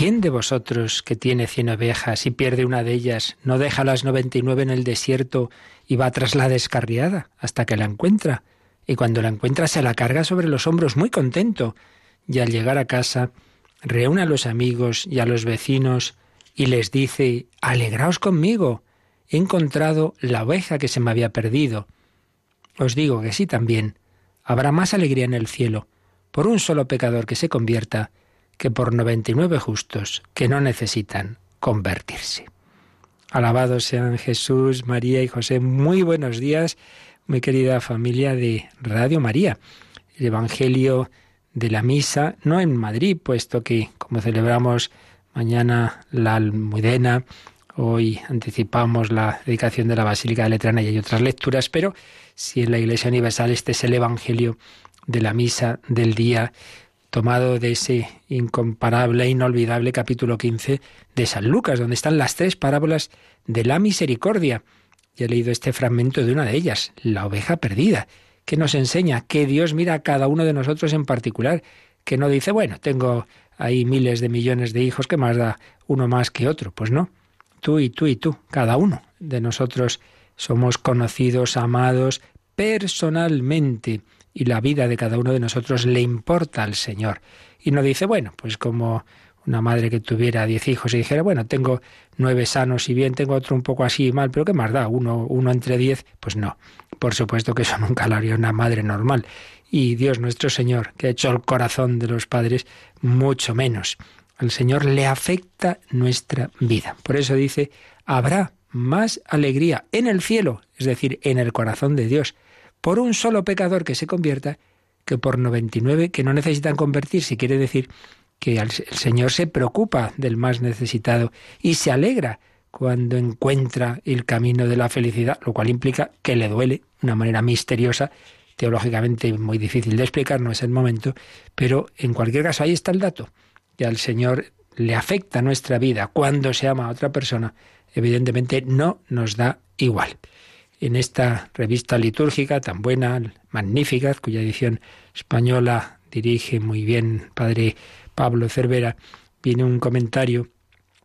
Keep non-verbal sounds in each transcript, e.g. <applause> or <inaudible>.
¿Quién de vosotros que tiene cien ovejas y pierde una de ellas, no deja las noventa y nueve en el desierto y va tras la descarriada hasta que la encuentra? Y cuando la encuentra se la carga sobre los hombros muy contento. Y al llegar a casa, reúne a los amigos y a los vecinos y les dice, Alegraos conmigo, he encontrado la oveja que se me había perdido. Os digo que sí también, habrá más alegría en el cielo por un solo pecador que se convierta que por noventa y nueve justos que no necesitan convertirse. Alabados sean Jesús, María y José. Muy buenos días, muy querida familia de Radio María. El Evangelio de la Misa, no en Madrid, puesto que como celebramos mañana la Almudena, hoy anticipamos la dedicación de la Basílica de Letrana y hay otras lecturas, pero si en la Iglesia Universal este es el Evangelio de la Misa del día tomado de ese incomparable e inolvidable capítulo 15 de San Lucas, donde están las tres parábolas de la misericordia. Y he leído este fragmento de una de ellas, la oveja perdida, que nos enseña que Dios mira a cada uno de nosotros en particular, que no dice, bueno, tengo ahí miles de millones de hijos, que más da uno más que otro? Pues no, tú y tú y tú, cada uno de nosotros somos conocidos, amados personalmente y la vida de cada uno de nosotros le importa al Señor. Y no dice, bueno, pues como una madre que tuviera diez hijos y dijera, bueno, tengo nueve sanos y bien, tengo otro un poco así y mal, pero ¿qué más da? Uno, uno entre diez, pues no. Por supuesto que eso <laughs> nunca lo haría una madre normal. Y Dios nuestro Señor, que ha hecho el corazón de los padres, mucho menos. Al Señor le afecta nuestra vida. Por eso dice, habrá más alegría en el cielo, es decir, en el corazón de Dios, por un solo pecador que se convierta que por 99 que no necesitan convertirse. Quiere decir que el Señor se preocupa del más necesitado y se alegra cuando encuentra el camino de la felicidad, lo cual implica que le duele de una manera misteriosa, teológicamente muy difícil de explicar, no es el momento, pero en cualquier caso ahí está el dato, que al Señor le afecta nuestra vida cuando se ama a otra persona, evidentemente no nos da igual en esta revista litúrgica tan buena, magnífica, cuya edición española dirige muy bien padre Pablo Cervera, viene un comentario,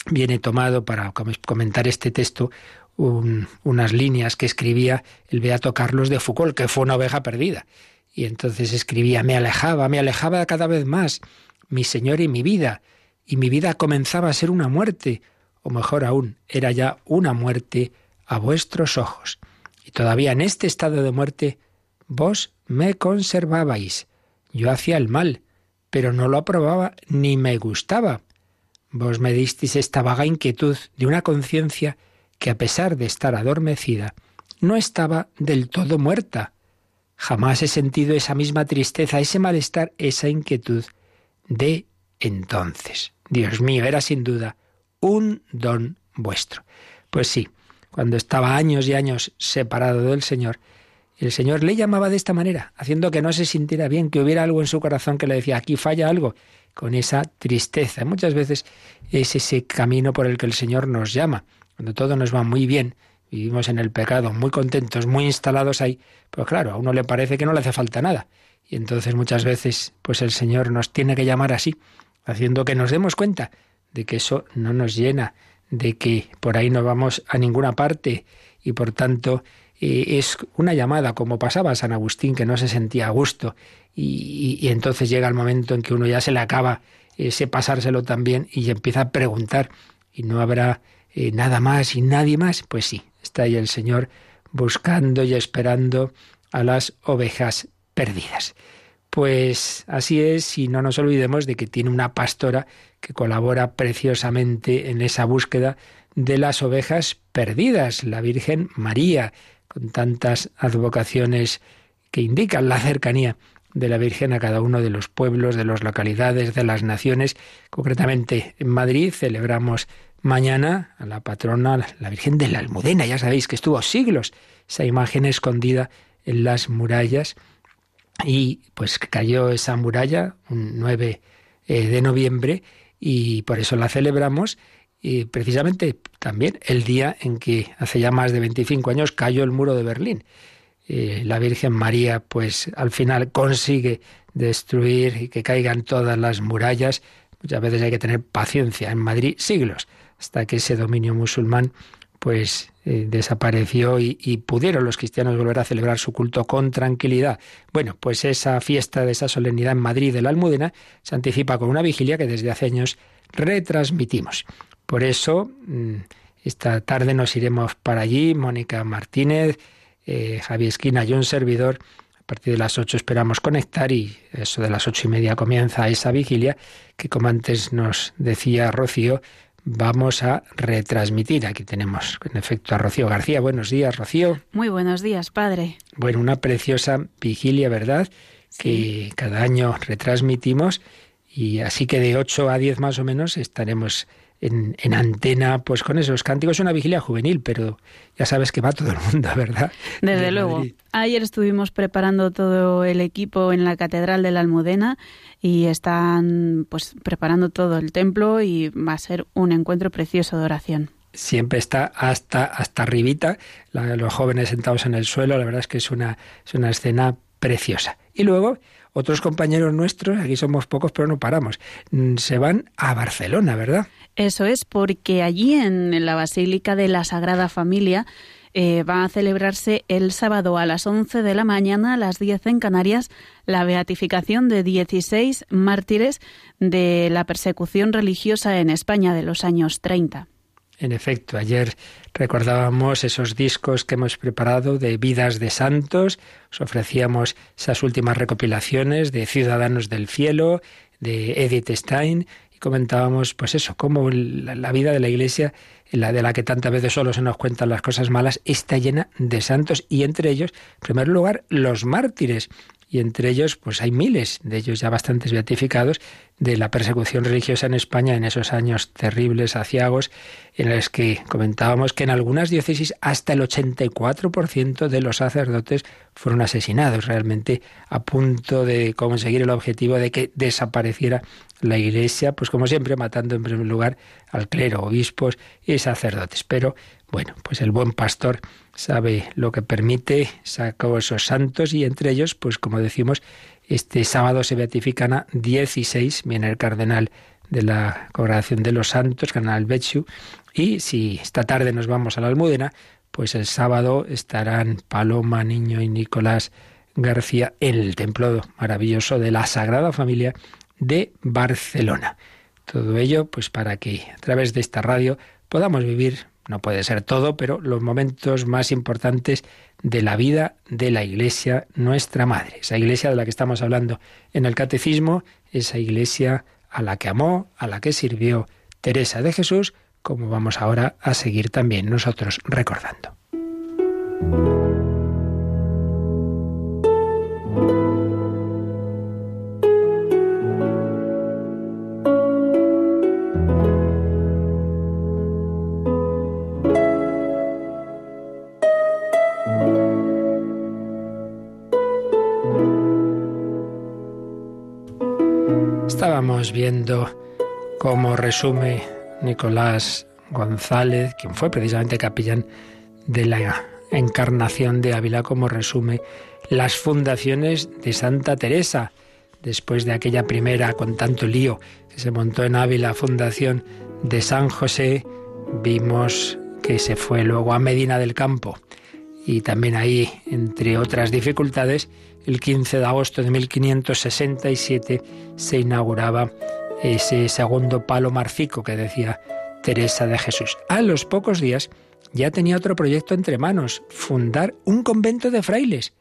viene tomado para comentar este texto, unas líneas que escribía el beato Carlos de Foucault, que fue una oveja perdida. Y entonces escribía, me alejaba, me alejaba cada vez más, mi Señor y mi vida, y mi vida comenzaba a ser una muerte, o mejor aún, era ya una muerte a vuestros ojos. Y todavía en este estado de muerte vos me conservabais. Yo hacía el mal, pero no lo aprobaba ni me gustaba. Vos me disteis esta vaga inquietud de una conciencia que a pesar de estar adormecida, no estaba del todo muerta. Jamás he sentido esa misma tristeza, ese malestar, esa inquietud de entonces. Dios mío, era sin duda un don vuestro. Pues sí, cuando estaba años y años separado del Señor, el Señor le llamaba de esta manera, haciendo que no se sintiera bien, que hubiera algo en su corazón que le decía, aquí falla algo, con esa tristeza. Muchas veces es ese camino por el que el Señor nos llama. Cuando todo nos va muy bien, vivimos en el pecado, muy contentos, muy instalados ahí, pues claro, a uno le parece que no le hace falta nada. Y entonces muchas veces, pues el Señor nos tiene que llamar así, haciendo que nos demos cuenta de que eso no nos llena, de que por ahí no vamos a ninguna parte y por tanto eh, es una llamada como pasaba San Agustín que no se sentía a gusto y, entonces llega el momento en que uno ya se le acaba ese pasárselo también y empieza a preguntar y no habrá eh, nada más y nadie más, pues sí, está ahí el Señor buscando y esperando a las ovejas perdidas. Pues así es, y no nos olvidemos de que tiene una pastora que colabora preciosamente en esa búsqueda de las ovejas perdidas, la Virgen María, con tantas advocaciones que indican la cercanía de la Virgen a cada uno de los pueblos, de las localidades, de las naciones. Concretamente en Madrid celebramos mañana a la patrona, la Virgen de la Almudena. Ya sabéis que estuvo siglos esa imagen escondida en las murallas y pues cayó esa muralla un 9 eh, de noviembre y por eso la celebramos y precisamente también el día en que hace ya más de 25 años cayó el muro de Berlín. Eh, la Virgen María pues al final consigue destruir y que caigan todas las murallas. Muchas veces hay que tener paciencia. En Madrid siglos hasta que ese dominio musulmán pues eh, desapareció y, pudieron los cristianos volver a celebrar su culto con tranquilidad. Bueno, pues esa fiesta de esa solemnidad en Madrid de la Almudena se anticipa con una vigilia que desde hace años retransmitimos. Por eso, mm, esta tarde nos iremos para allí, Mónica Martínez, eh, Javier Esquina y un servidor. A partir de las ocho esperamos conectar y eso de las ocho y media comienza esa vigilia que, como antes nos decía Rocío, vamos a retransmitir. Aquí tenemos, en efecto, a Rocío García. Buenos días, Rocío. Muy buenos días, padre. Bueno, una preciosa vigilia, ¿verdad? Que cada año retransmitimos y así que de 8 a 10 más o menos estaremos en, en, antena, pues con esos cánticos. Es una vigilia juvenil, pero ya sabes que va todo el mundo, <laughs> ¿verdad? Desde de luego. Madrid. Ayer estuvimos preparando todo el equipo en la Catedral de la Almudena y están pues preparando todo el templo y va a ser un encuentro precioso de oración siempre está hasta hasta arribita, la, los jóvenes sentados en el suelo, la verdad es que es una, es una escena preciosa. Y luego otros compañeros nuestros, aquí somos pocos pero no paramos, mm, se van a Barcelona, ¿verdad? Eso es, porque allí en la Basílica de la Sagrada Familia eh, va a celebrarse el sábado a las 11 de la mañana, a las 10 en Canarias, la beatificación de 16 mártires de la persecución religiosa en España de los años 30. En efecto, ayer recordábamos esos discos que hemos preparado de vidas de santos, os ofrecíamos esas últimas recopilaciones de Ciudadanos del Cielo, de Edith Stein, y comentábamos, pues eso, cómo la, vida de la Iglesia, la de la que tantas veces solo se nos cuentan las cosas malas, está llena de santos y entre ellos, en primer lugar, los mártires. Y entre ellos, pues hay miles, de ellos ya bastantes beatificados, de la persecución religiosa en España en esos años terribles, aciagos, en los que comentábamos que en algunas diócesis hasta el 84% de los sacerdotes fueron asesinados, realmente a punto de conseguir el objetivo de que desapareciera la Iglesia, pues como siempre matando en primer lugar al clero, obispos y sacerdotes. Pero bueno, pues el buen pastor sabe lo que permite, sacó esos santos y entre ellos, pues como decimos, este sábado se beatifican a 16, viene el cardenal de la Congregación de los Santos, cardenal Betchu, y si esta tarde nos vamos a la Almudena, pues el sábado estarán Paloma, Niño y Nicolás García en el templo maravilloso de la Sagrada Familia de Barcelona. Todo ello, pues para que a través de esta radio podamos vivir, no puede ser todo, pero los momentos más importantes de la vida de la Iglesia, nuestra Madre. Esa Iglesia de la que estamos hablando en el Catecismo, esa Iglesia a la que amó, a la que sirvió Teresa de Jesús, como vamos ahora a seguir también nosotros recordando. Estábamos viendo cómo resume Nicolás González, quien fue precisamente capellán de la Encarnación de Ávila, como resume las fundaciones de Santa Teresa, después de aquella primera con tanto lío que se montó en Ávila, fundación de San José, vimos que se fue luego a Medina del Campo. Y también ahí, entre otras dificultades, el 15 de agosto de 1567 se inauguraba ese segundo palo marfico que decía Teresa de Jesús. A los pocos días ya tenía otro proyecto entre manos, fundar un convento de frailes.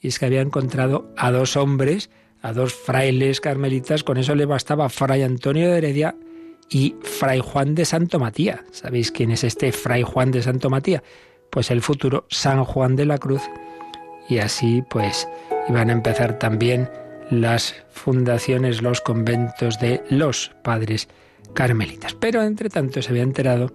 Y es que había encontrado a dos hombres, a dos frailes carmelitas, con eso le bastaba Fray Antonio de Heredia y Fray Juan de Santo Matías. ¿Sabéis quién es este Fray Juan de Santo Matías? Pues el futuro San Juan de la Cruz. Y así pues iban a empezar también las fundaciones, los conventos de los padres carmelitas. Pero entre tanto se había enterado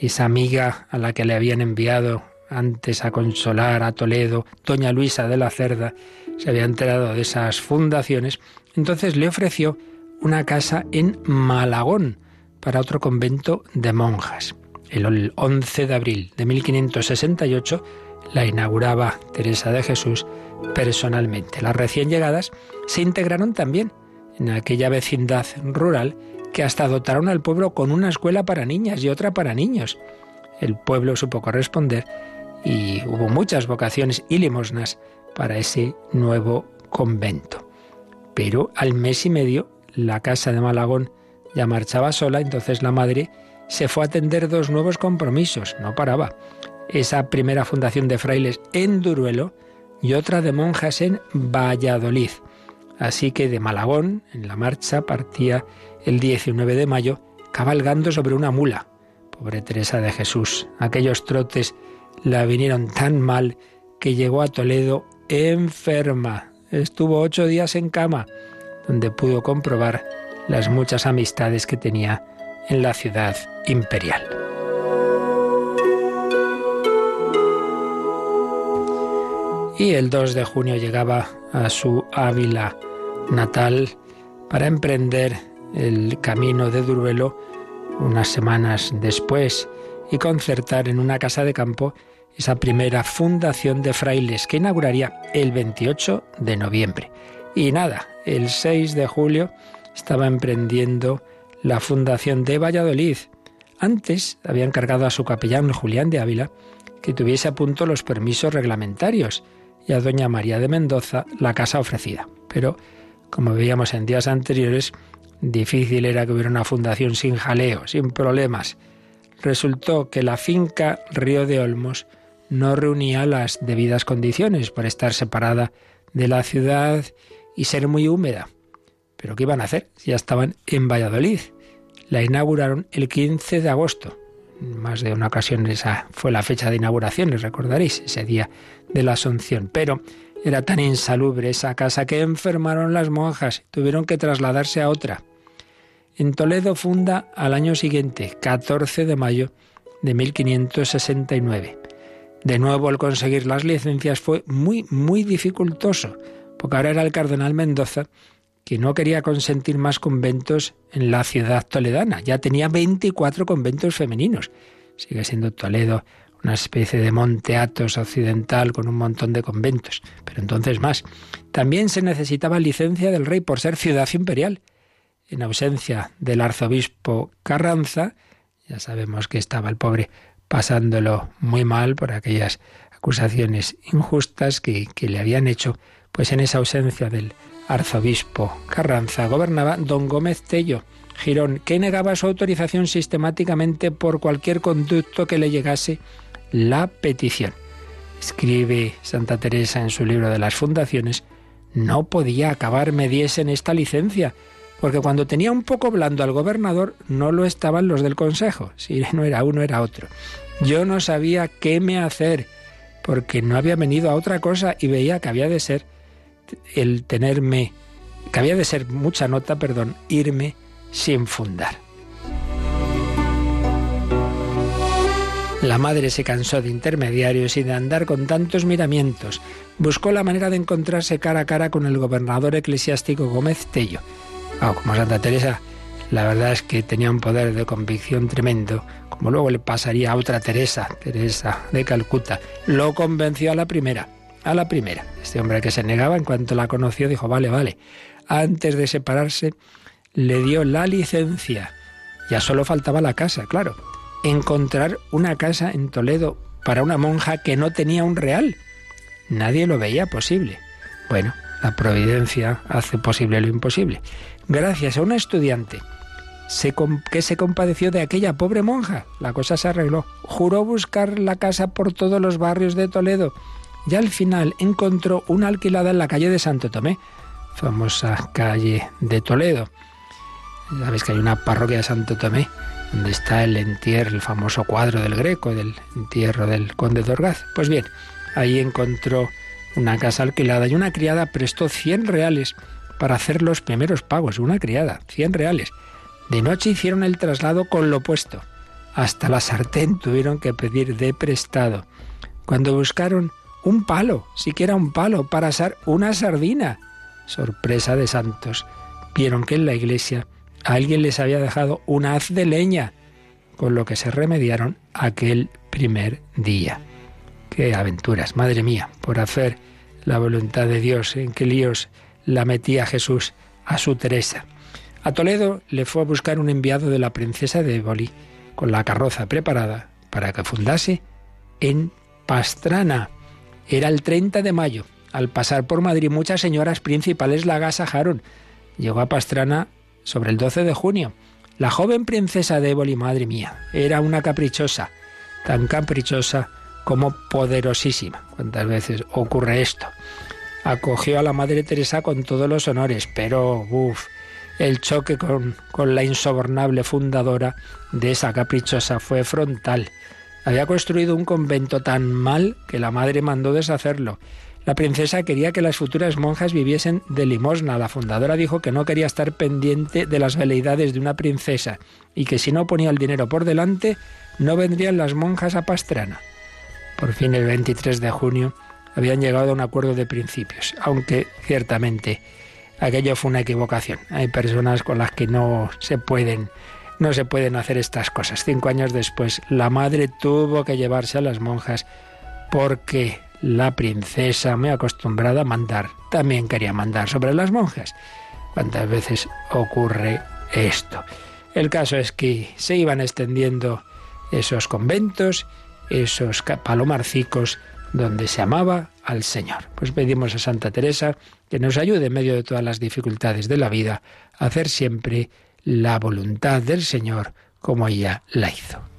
esa amiga a la que le habían enviado antes a consolar a Toledo, doña Luisa de la Cerda, se había enterado de esas fundaciones, entonces le ofreció una casa en Malagón para otro convento de monjas. El 11 de abril de 1568 la inauguraba Teresa de Jesús personalmente. Las recién llegadas se integraron también en aquella vecindad rural que hasta dotaron al pueblo con una escuela para niñas y otra para niños. El pueblo supo corresponder y hubo muchas vocaciones y limosnas para ese nuevo convento. Pero al mes y medio la casa de Malagón ya marchaba sola, entonces la madre se fue a atender dos nuevos compromisos, no paraba. Esa primera fundación de frailes en Duruelo y otra de monjas en Valladolid. Así que de Malagón, en la marcha, partía el 19 de mayo, cabalgando sobre una mula. Pobre Teresa de Jesús, aquellos trotes la vinieron tan mal que llegó a Toledo enferma. Estuvo ocho días en cama, donde pudo comprobar las muchas amistades que tenía en la ciudad imperial. Y el 2 de junio llegaba a su Ávila natal para emprender el camino de Duruelo unas semanas después y concertar en una casa de campo esa primera fundación de frailes que inauguraría el 28 de noviembre. Y nada, el 6 de julio estaba emprendiendo la fundación de Valladolid. Antes había encargado a su capellán Julián de Ávila que tuviese a punto los permisos reglamentarios y a doña María de Mendoza la casa ofrecida. Pero, como veíamos en días anteriores, difícil era que hubiera una fundación sin jaleo, sin problemas. Resultó que la finca Río de Olmos no reunía las debidas condiciones por estar separada de la ciudad y ser muy húmeda. Pero ¿qué iban a hacer? Ya estaban en Valladolid. La inauguraron el 15 de agosto. Más de una ocasión esa fue la fecha de inauguración, les recordaréis, ese día de la Asunción. Pero era tan insalubre esa casa que enfermaron las monjas, tuvieron que trasladarse a otra. En Toledo funda al año siguiente, 14 de mayo de 1569. De nuevo, el conseguir las licencias fue muy, muy dificultoso, porque ahora era el cardenal Mendoza que no quería consentir más conventos en la ciudad toledana. Ya tenía 24 conventos femeninos. Sigue siendo Toledo una especie de Monte Athos occidental con un montón de conventos, pero entonces más. También se necesitaba licencia del rey por ser ciudad imperial. En ausencia del arzobispo Carranza, ya sabemos que estaba el pobre pasándolo muy mal por aquellas acusaciones injustas que, que le habían hecho, pues en esa ausencia del arzobispo Carranza gobernaba don Gómez Tello, Girón, que negaba su autorización sistemáticamente por cualquier conducto que le llegase la petición. Escribe Santa Teresa en su libro de las fundaciones, no podía acabar me diesen esta licencia, porque cuando tenía un poco blando al gobernador no lo estaban los del consejo, si no era uno era otro. Yo no sabía qué me hacer, porque no había venido a otra cosa y veía que había de ser el tenerme, que había de ser mucha nota, perdón, irme sin fundar. La madre se cansó de intermediarios y de andar con tantos miramientos. Buscó la manera de encontrarse cara a cara con el gobernador eclesiástico Gómez Tello. Ah, como Santa Teresa, la verdad es que tenía un poder de convicción tremendo, como luego le pasaría a otra Teresa, Teresa de Calcuta. Lo convenció a la primera a la primera. Este hombre que se negaba, en cuanto la conoció, dijo, vale, vale. Antes de separarse, le dio la licencia. Ya solo faltaba la casa, claro. Encontrar una casa en Toledo para una monja que no tenía un real. Nadie lo veía posible. Bueno, la providencia hace posible lo imposible. Gracias a una estudiante que se compadeció de aquella pobre monja, la cosa se arregló. Juró buscar la casa por todos los barrios de Toledo y al final encontró una alquilada en la calle de Santo Tomé, famosa calle de Toledo. Sabéis que hay una parroquia de Santo Tomé donde está el entierro, el famoso cuadro del Greco, del entierro del conde de Orgaz. Pues bien, ahí encontró una casa alquilada y una criada prestó 100 reales para hacer los primeros pagos. Una criada, 100 reales. De noche hicieron el traslado con lo opuesto. Hasta la sartén tuvieron que pedir de prestado. Cuando buscaron un palo, siquiera un palo, para asar una sardina. Sorpresa de santos. Vieron que en la iglesia alguien les había dejado un haz de leña, con lo que se remediaron aquel primer día. Qué aventuras, madre mía, por hacer la voluntad de Dios, en qué líos la metía Jesús a su Teresa. A Toledo le fue a buscar un enviado de la princesa de Éboli, con la carroza preparada para que fundase en Pastrana. Era el 30 de mayo. Al pasar por Madrid muchas señoras principales la agasajaron. Llegó a Pastrana sobre el 12 de junio. La joven princesa de Éboli, madre mía, era una caprichosa, tan caprichosa como poderosísima. ¿Cuántas veces ocurre esto? Acogió a la Madre Teresa con todos los honores, pero uff, el choque con, con la insobornable fundadora de esa caprichosa fue frontal. Había construido un convento tan mal que la madre mandó deshacerlo. La princesa quería que las futuras monjas viviesen de limosna. La fundadora dijo que no quería estar pendiente de las veleidades de una princesa y que si no ponía el dinero por delante, no vendrían las monjas a Pastrana. Por fin, el 23 de junio, habían llegado a un acuerdo de principios, aunque ciertamente aquello fue una equivocación. Hay personas con las que no se pueden no se pueden hacer estas cosas. Cinco años después, la madre tuvo que llevarse a las monjas porque la princesa, muy acostumbrada a mandar, también quería mandar sobre las monjas. ¿Cuántas veces ocurre esto? El caso es que se iban extendiendo esos conventos, esos palomarcicos donde se amaba al Señor. Pues pedimos a Santa Teresa que nos ayude en medio de todas las dificultades de la vida a hacer siempre la voluntad del Señor como ella la hizo.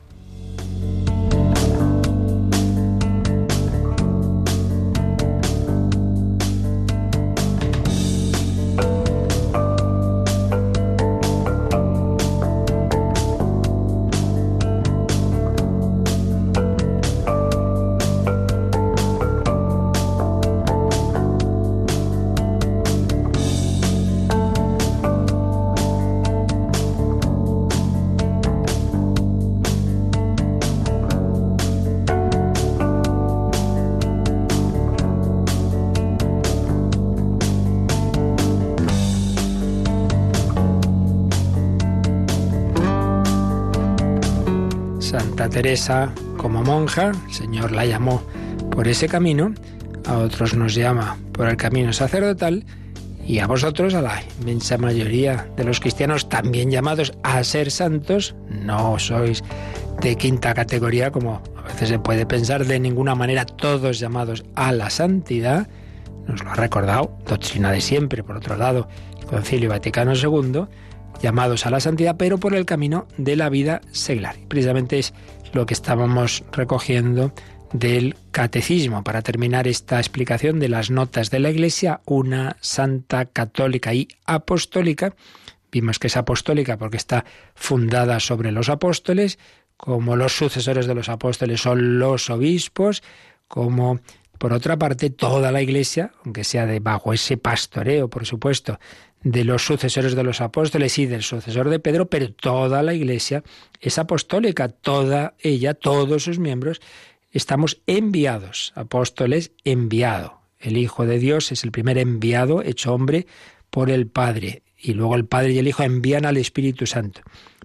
Teresa como monja, el Señor la llamó por ese camino, a otros nos llama por el camino sacerdotal y a vosotros, a la inmensa mayoría de los cristianos también llamados a ser santos, no sois de quinta categoría como a veces se puede pensar, de ninguna manera todos llamados a la santidad, nos lo ha recordado, doctrina de siempre, por otro lado, Concilio Vaticano II, llamados a la santidad, pero por el camino de la vida seglar. Precisamente es lo que estábamos recogiendo del catecismo. Para terminar esta explicación de las notas de la Iglesia, una santa católica y apostólica. Vimos que es apostólica porque está fundada sobre los apóstoles, como los sucesores de los apóstoles son los obispos, como por otra parte toda la Iglesia, aunque sea de bajo ese pastoreo, por supuesto, de los sucesores de los apóstoles y del sucesor de Pedro, pero toda la Iglesia es apostólica, toda ella, todos sus miembros, estamos enviados, apóstoles enviado. El Hijo de Dios es el primer enviado hecho hombre por el Padre, y luego el Padre y el Hijo envían al Espíritu Santo,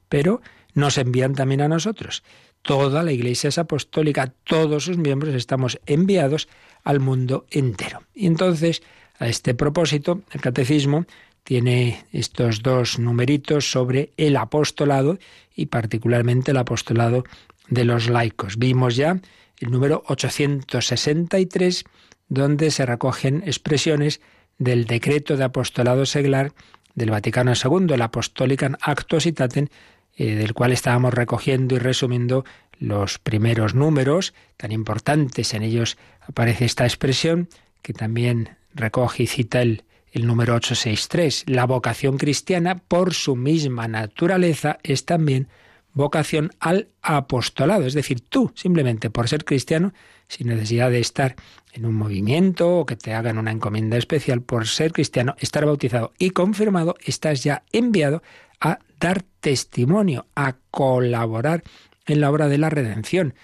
pero nos envían también a nosotros. Toda la Iglesia es apostólica, todos sus miembros estamos enviados al mundo entero. Y entonces, a este propósito, el catecismo tiene estos dos numeritos sobre el apostolado y particularmente el apostolado de los laicos. Vimos ya el número 863 donde se recogen expresiones del decreto de apostolado seglar del Vaticano II, el Apostolicam Actuositatem, eh, del cual estábamos recogiendo y resumiendo los primeros números tan importantes. En ellos aparece esta expresión que también recoge y cita el el número 863. La vocación cristiana, por su misma naturaleza, es también vocación al apostolado. Es decir, tú, simplemente por ser cristiano, sin necesidad de estar en un movimiento o que te hagan una encomienda especial por ser cristiano, estar bautizado y confirmado, estás ya enviado a dar testimonio, a colaborar en la obra de la redención.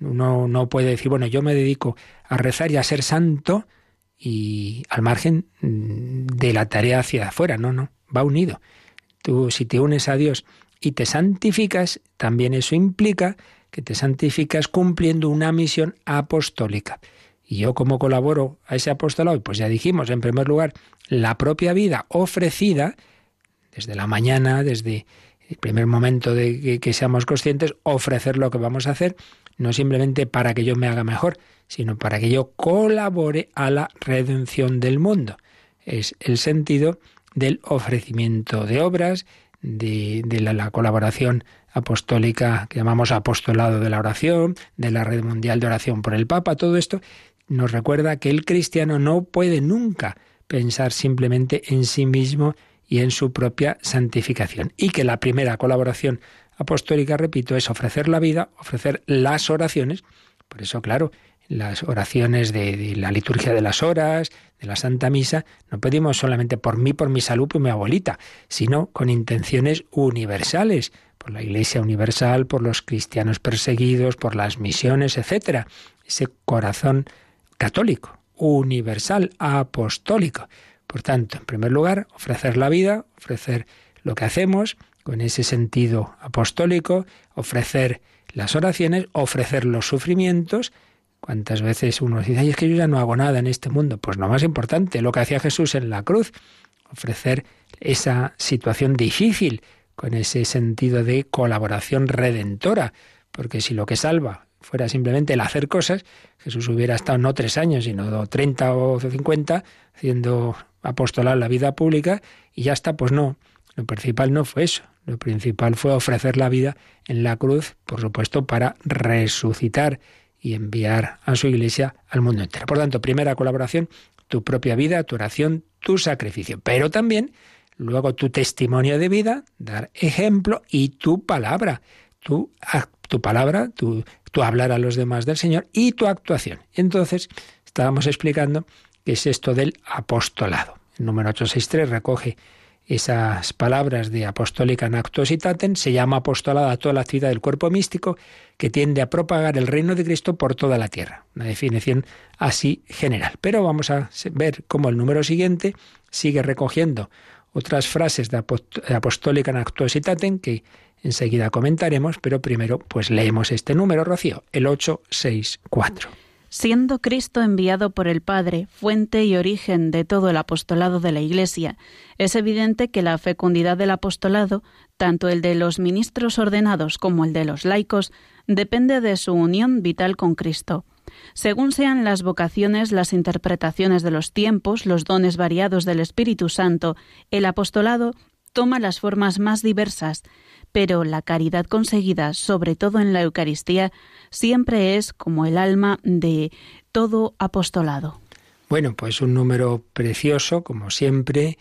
Uno no puede decir, bueno, yo me dedico a rezar y a ser santo y al margen mm, de la tarea hacia afuera. No, no, va unido. Tú, si te unes a Dios y te santificas, también eso implica que te santificas cumpliendo una misión apostólica. Y yo como colaboro a ese apostolado, pues ya dijimos, en primer lugar, la propia vida ofrecida, desde la mañana, desde el primer momento de que, seamos conscientes, ofrecer lo que vamos a hacer, no simplemente para que yo me haga mejor, sino para que yo colabore a la redención del mundo. Es el sentido del ofrecimiento de obras, de, la, colaboración apostólica que llamamos apostolado de la oración, de la red mundial de oración por el Papa, todo esto nos recuerda que el cristiano no puede nunca pensar simplemente en sí mismo y en su propia santificación. Y que la primera colaboración apostólica, repito, es ofrecer la vida, ofrecer las oraciones. Por eso, claro, las oraciones de, la liturgia de las horas, de la Santa Misa, no pedimos solamente por mí, por mi salud, por mi abuelita, sino con intenciones universales, por la Iglesia universal, por los cristianos perseguidos, por las misiones, etcétera. Ese corazón católico, universal, apostólico. Por tanto, en primer lugar, ofrecer la vida, ofrecer lo que hacemos con ese sentido apostólico, ofrecer las oraciones, ofrecer los sufrimientos. ¿Cuántas veces uno dice, ay, es que yo ya no hago nada en este mundo? Pues lo más importante, lo que hacía Jesús en la cruz, ofrecer esa situación difícil con ese sentido de colaboración redentora, porque si lo que salva fuera simplemente el hacer cosas, Jesús hubiera estado no tres años, sino treinta o cincuenta haciendo apostolar la vida pública y ya está, pues no. Lo principal no fue eso. Lo principal fue ofrecer la vida en la cruz, por supuesto, para resucitar y enviar a su iglesia al mundo entero. Por tanto, primera colaboración, tu propia vida, tu oración, tu sacrificio. Pero también luego tu testimonio de vida, dar ejemplo y tu palabra. Tu, tu palabra, tu tu hablar a los demás del Señor y tu actuación. Entonces, estábamos explicando qué es esto del apostolado. El número 863 recoge esas palabras de apostólica en actos y taten, se llama apostolado a toda la actividad del cuerpo místico que tiende a propagar el reino de Cristo por toda la tierra. Una definición así general. Pero vamos a ver cómo el número siguiente sigue recogiendo otras frases de apostólica en actos y taten que Enseguida comentaremos, pero primero pues leemos este número, Rocío, el 864. Siendo Cristo enviado por el Padre, fuente y origen de todo el apostolado de la Iglesia, es evidente que la fecundidad del apostolado, tanto el de los ministros ordenados como el de los laicos, depende de su unión vital con Cristo. Según sean las vocaciones, las interpretaciones de los tiempos, los dones variados del Espíritu Santo, el apostolado toma las formas más diversas, pero la caridad conseguida, sobre todo en la Eucaristía, siempre es como el alma de todo apostolado. Bueno, pues un número precioso, como siempre,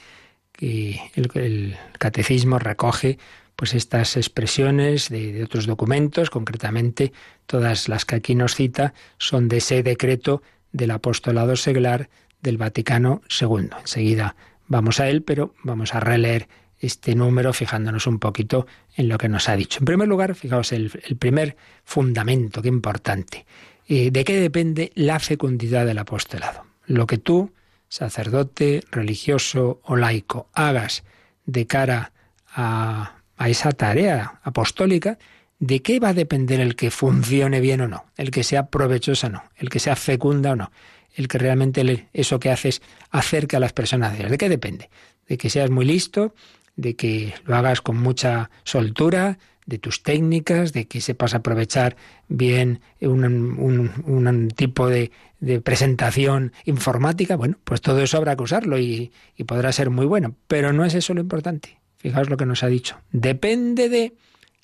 que el, catecismo recoge pues estas expresiones de, de, otros documentos, concretamente todas las que aquí nos cita son de ese decreto del apostolado seglar del Vaticano II. Enseguida vamos a él, pero vamos a releer este número fijándonos un poquito en lo que nos ha dicho. En primer lugar, fijaos el, primer fundamento, qué importante. Eh, ¿De qué depende la fecundidad del apostolado? Lo que tú, sacerdote, religioso o laico, hagas de cara a, esa tarea apostólica, ¿de qué va a depender el que funcione bien o no? El que sea provechoso o no, el que sea fecunda o no, el que realmente eso que haces acerca a las personas. ¿De qué depende? De que seas muy listo, de que lo hagas con mucha soltura, de tus técnicas, de que sepas aprovechar bien un, tipo de, presentación informática, bueno, pues todo eso habrá que usarlo y, y, podrá ser muy bueno. Pero no es eso lo importante. Fijaos lo que nos ha dicho. Depende de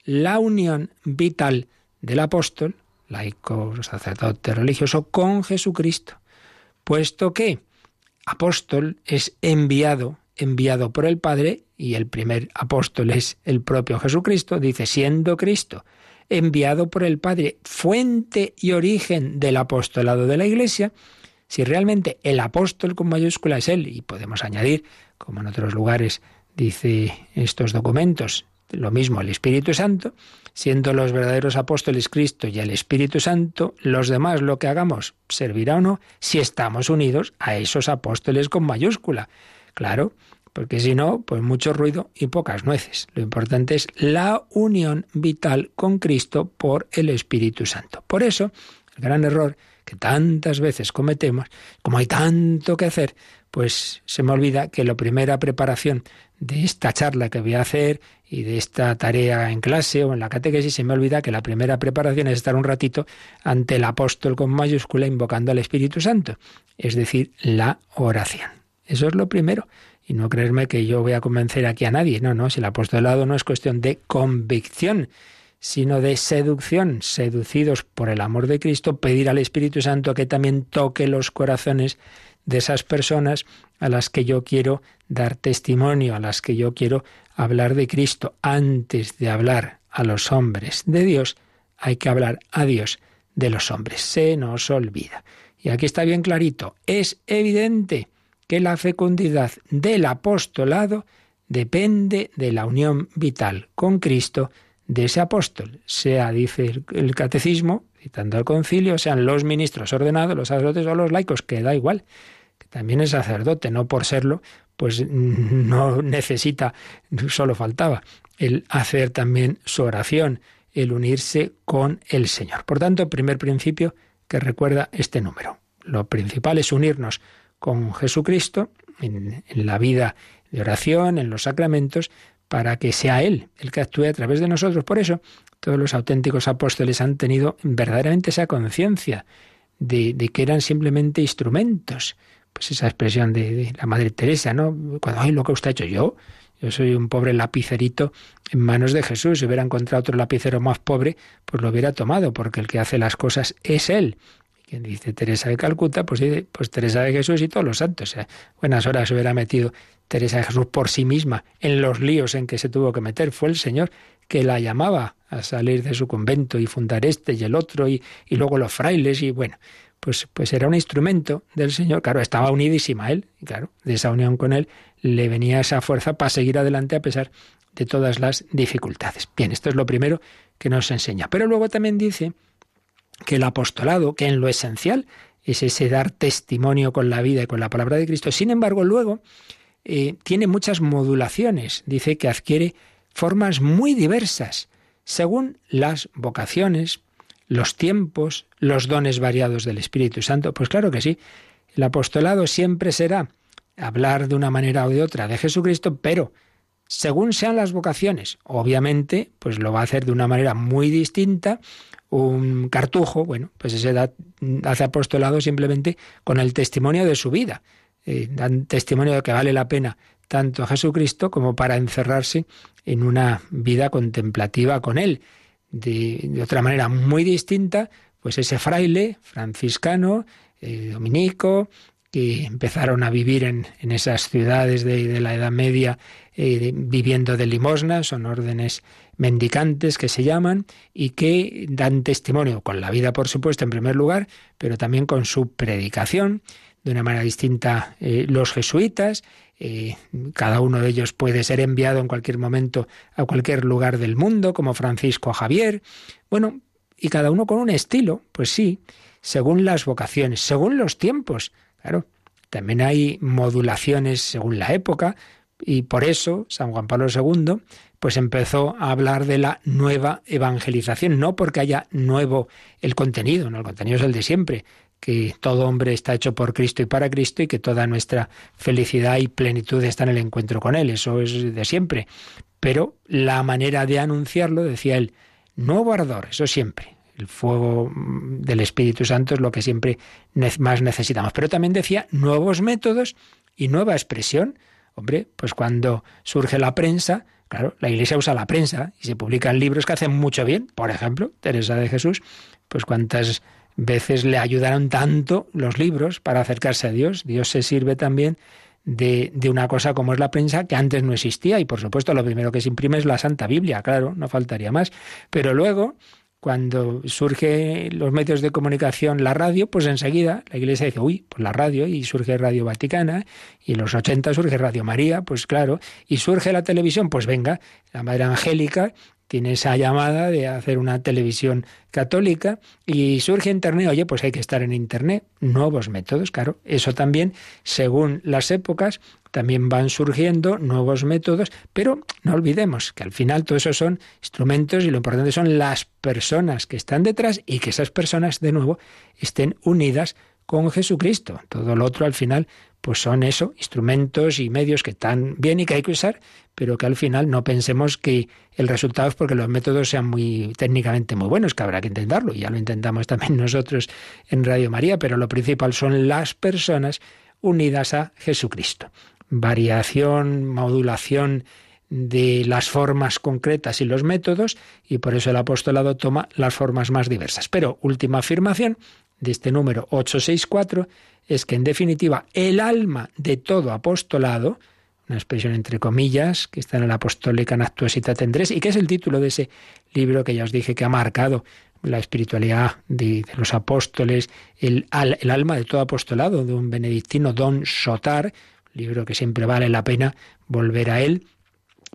la unión vital del apóstol, laico, sacerdote, religioso, con Jesucristo. Puesto que apóstol es enviado, enviado por el Padre y el primer apóstol es el propio Jesucristo, dice, siendo Cristo enviado por el Padre, fuente y origen del apostolado de la Iglesia, si realmente el apóstol con mayúscula es él, y podemos añadir, como en otros lugares dice estos documentos, lo mismo el Espíritu Santo, siendo los verdaderos apóstoles Cristo y el Espíritu Santo, los demás lo que hagamos servirá o no si estamos unidos a esos apóstoles con mayúscula. Claro, porque si no, pues mucho ruido y pocas nueces. Lo importante es la unión vital con Cristo por el Espíritu Santo. Por eso, el gran error que tantas veces cometemos, como hay tanto que hacer, pues se me olvida que la primera preparación de esta charla que voy a hacer y de esta tarea en clase o en la catequesis, se me olvida que la primera preparación es estar un ratito ante el apóstol con mayúscula invocando al Espíritu Santo, es decir, la oración. Eso es lo primero. Y no creerme que yo voy a convencer aquí a nadie. No, no, si el apostolado no es cuestión de convicción, sino de seducción, seducidos por el amor de Cristo, pedir al Espíritu Santo que también toque los corazones de esas personas a las que yo quiero dar testimonio, a las que yo quiero hablar de Cristo. Antes de hablar a los hombres de Dios, hay que hablar a Dios de los hombres. Se nos olvida. Y aquí está bien clarito, es evidente que la fecundidad del apostolado depende de la unión vital con Cristo de ese apóstol, sea, dice el, catecismo, citando al concilio, sean los ministros ordenados, los sacerdotes o los laicos, que da igual, que también es sacerdote, no por serlo, pues <laughs> no necesita, solo faltaba, el hacer también su oración, el unirse con el Señor. Por tanto, primer principio que recuerda este número. Lo principal es unirnos con Jesucristo en, la vida de oración, en los sacramentos, para que sea Él el que actúe a través de nosotros. Por eso, todos los auténticos apóstoles han tenido verdaderamente esa conciencia de, que eran simplemente instrumentos. Pues esa expresión de, la Madre Teresa, ¿no? Cuando, ay, lo que usted ha hecho yo, yo soy un pobre lapicerito en manos de Jesús. Si hubiera encontrado otro lapicero más pobre, pues lo hubiera tomado, porque el que hace las cosas es Él. Quien dice Teresa de Calcuta, pues dice, pues Teresa de Jesús y todos los santos. buenas horas hubiera metido Teresa de Jesús por sí misma en los líos en que se tuvo que meter. Fue el Señor que la llamaba a salir de su convento y fundar este y el otro y, y luego los frailes y bueno, pues, pues era un instrumento del Señor. Claro, estaba unidísima a Él y claro, de esa unión con Él le venía esa fuerza para seguir adelante a pesar de todas las dificultades. Bien, esto es lo primero que nos enseña. Pero luego también dice que el apostolado, que en lo esencial es ese dar testimonio con la vida y con la palabra de Cristo, sin embargo luego eh, tiene muchas modulaciones. Dice que adquiere formas muy diversas según las vocaciones, los tiempos, los dones variados del Espíritu Santo. Pues claro que sí, el apostolado siempre será hablar de una manera o de otra de Jesucristo, pero según sean las vocaciones, obviamente, pues lo va a hacer de una manera muy distinta. Un cartujo, bueno, pues ese hace apostolado simplemente con el testimonio de su vida. Eh, dan testimonio de que vale la pena tanto a Jesucristo como para encerrarse en una vida contemplativa con Él. De, otra manera muy distinta, pues ese fraile franciscano, eh, dominico, que empezaron a vivir en, esas ciudades de, la Edad Media eh, viviendo de limosna, son órdenes mendicantes que se llaman y que dan testimonio con la vida, por supuesto, en primer lugar, pero también con su predicación de una manera distinta eh, los jesuitas. Eh, cada uno de ellos puede ser enviado en cualquier momento a cualquier lugar del mundo, como Francisco Javier. Bueno, y cada uno con un estilo, pues sí, según las vocaciones, según los tiempos. Claro, también hay modulaciones según la época, y por eso San Juan Pablo II pues empezó a hablar de la nueva evangelización, no porque haya nuevo el contenido, no el contenido es el de siempre, que todo hombre está hecho por Cristo y para Cristo y que toda nuestra felicidad y plenitud está en el encuentro con Él. Eso es de siempre. Pero la manera de anunciarlo, decía él, nuevo ardor, eso siempre. El fuego del Espíritu Santo es lo que siempre más necesitamos. Pero también decía nuevos métodos y nueva expresión. Hombre, pues cuando surge la prensa, claro, la Iglesia usa la prensa y se publican libros que hacen mucho bien. Por ejemplo, Teresa de Jesús, pues cuántas veces le ayudaron tanto los libros para acercarse a Dios. Dios se sirve también de, de, una cosa como es la prensa que antes no existía y por supuesto lo primero que se imprime es la Santa Biblia, claro, no faltaría más. Pero luego cuando surge los medios de comunicación, la radio, pues enseguida la Iglesia dice, uy, pues la radio, y surge Radio Vaticana, y en los 80 surge Radio María, pues claro, y surge la televisión, pues venga, la Madre Angélica tiene esa llamada de hacer una televisión católica y surge Internet, oye, pues hay que estar en Internet, nuevos métodos, claro, eso también, según las épocas, también van surgiendo nuevos métodos, pero no olvidemos que al final todo eso son instrumentos y lo importante son las personas que están detrás y que esas personas, de nuevo, estén unidas con Jesucristo. Todo lo otro al final pues son eso, instrumentos y medios que están bien y que hay que usar, pero que al final no pensemos que el resultado es porque los métodos sean muy técnicamente muy buenos, que habrá que intentarlo, ya lo intentamos también <laughs> nosotros en Radio María, pero lo principal son las personas unidas a Jesucristo. Variación, modulación de las formas concretas y los métodos, y por eso el apostolado toma las formas más diversas. Pero última afirmación de este número 864 es que en definitiva el alma de todo apostolado, una expresión entre comillas que está en el Apostólica Actuosita Tendrés y que es el título de ese libro que ya os dije que ha marcado la espiritualidad de, los apóstoles, el, el, alma de todo apostolado, de un benedictino, Don Sotar, libro que siempre vale la pena volver a él.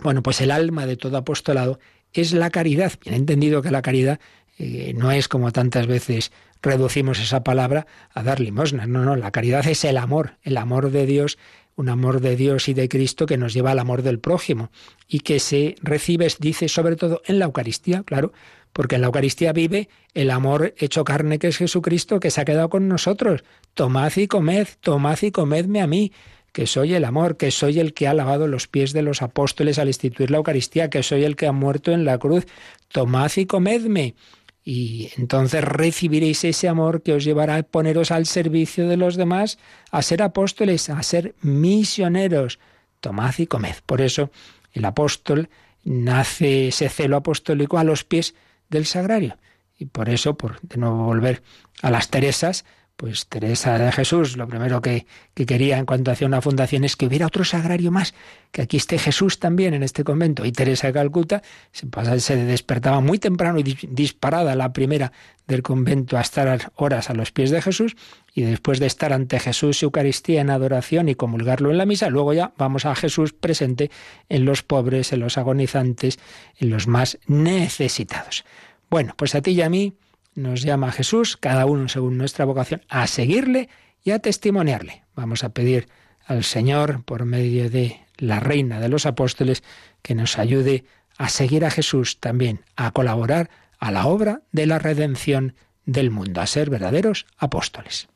Bueno, pues el alma de todo apostolado es la caridad. Bien entendido que la caridad eh, no es como tantas veces reducimos esa palabra a dar limosnas. No, no, la caridad es el amor, el amor de Dios, un amor de Dios y de Cristo que nos lleva al amor del prójimo y que se recibe, dice, sobre todo en la Eucaristía, claro, porque en la Eucaristía vive el amor hecho carne que es Jesucristo que se ha quedado con nosotros. Tomad y comed, tomad y comedme a mí que soy el amor, que soy el que ha lavado los pies de los apóstoles al instituir la Eucaristía, que soy el que ha muerto en la cruz. Tomad y comedme y entonces recibiréis ese amor que os llevará a poneros al servicio de los demás, a ser apóstoles, a ser misioneros. Tomad y comed. Por eso el apóstol nace ese celo apostólico a los pies del sagrario. Y por eso, por de nuevo volver a las Teresas, pues Teresa de Jesús, lo primero que, quería en cuanto hacía una fundación es que hubiera otro sagrario más, que aquí esté Jesús también en este convento. Y Teresa de Calcuta se, se despertaba muy temprano y disparada la primera del convento a estar horas a los pies de Jesús y después de estar ante Jesús y Eucaristía en adoración y comulgarlo en la misa, luego ya vamos a Jesús presente en los pobres, en los agonizantes, en los más necesitados. Bueno, pues a ti y a mí nos llama Jesús, cada uno según nuestra vocación, a seguirle y a testimoniarle. Vamos a pedir al Señor, por medio de la Reina de los Apóstoles, que nos ayude a seguir a Jesús también, a colaborar a la obra de la redención del mundo, a ser verdaderos apóstoles.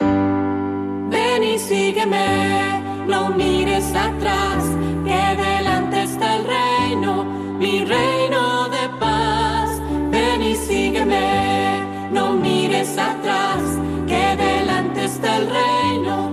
Ven y sígueme, no mires atrás, atrás, que delante está el reino,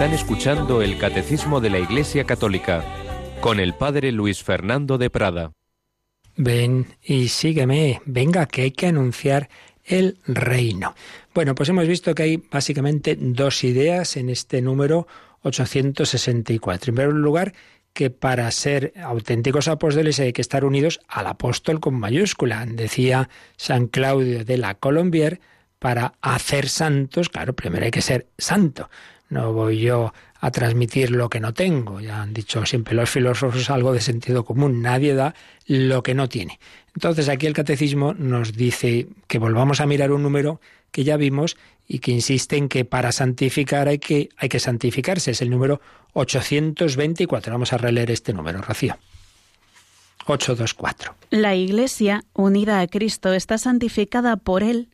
Están escuchando el Catecismo de la Iglesia Católica con el Padre Luis Fernando de Prada. Ven y sígueme, venga que hay que anunciar el reino. Bueno, pues hemos visto que hay básicamente dos ideas en este número 864. En primer lugar, que para ser auténticos apóstoles hay que estar unidos al apóstol con mayúscula. Decía San Claudio de la Colombier, para hacer santos, claro, primero hay que ser santo. No voy yo a transmitir lo que no tengo. Ya han dicho siempre los filósofos algo de sentido común. Nadie da lo que no tiene. Entonces aquí el catecismo nos dice que volvamos a mirar un número que ya vimos y que insiste en que para santificar hay que, hay que santificarse. Es el número 824. Vamos a releer este número, Rocío. 824. La Iglesia, unida a Cristo, está santificada por Él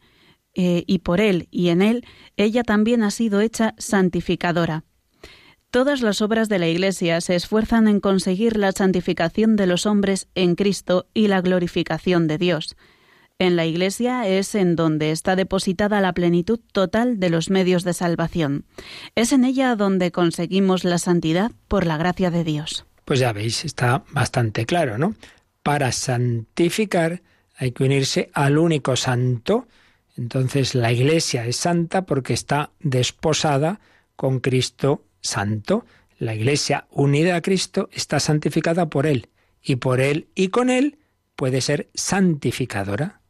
eh, y por Él y en Él, ella también ha sido hecha santificadora. Todas las obras de la Iglesia se esfuerzan en conseguir la santificación de los hombres en Cristo y la glorificación de Dios. En la Iglesia es en donde está depositada la plenitud total de los medios de salvación. Es en ella donde conseguimos la santidad por la gracia de Dios. Pues ya veis, está bastante claro, ¿no? Para santificar hay que unirse al único santo. Entonces la Iglesia es santa porque está desposada con Cristo santo. La Iglesia unida a Cristo está santificada por Él y por Él y con Él puede ser santificadora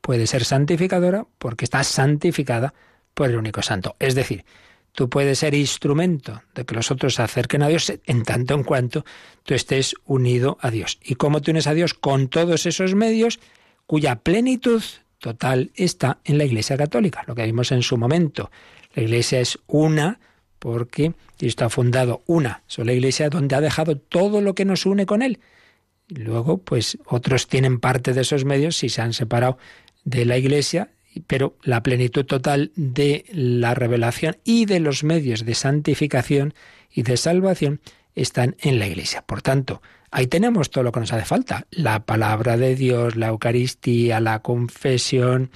puede ser santificadora porque está santificada por el único santo. Es decir, tú puedes ser instrumento de que los otros se acerquen a Dios en tanto en cuanto tú estés unido a Dios. ¿Y cómo te unes a Dios? Con todos esos medios cuya plenitud total está en la Iglesia Católica, lo que vimos en su momento. La Iglesia es una porque Cristo ha fundado una sola Iglesia donde ha dejado todo lo que nos une con Él. Luego, pues otros tienen parte de esos medios si se han separado de la Iglesia, pero la plenitud total de la revelación y de los medios de santificación y de salvación están en la Iglesia. Por tanto, ahí tenemos todo lo que nos hace falta. La palabra de Dios, la Eucaristía, la confesión.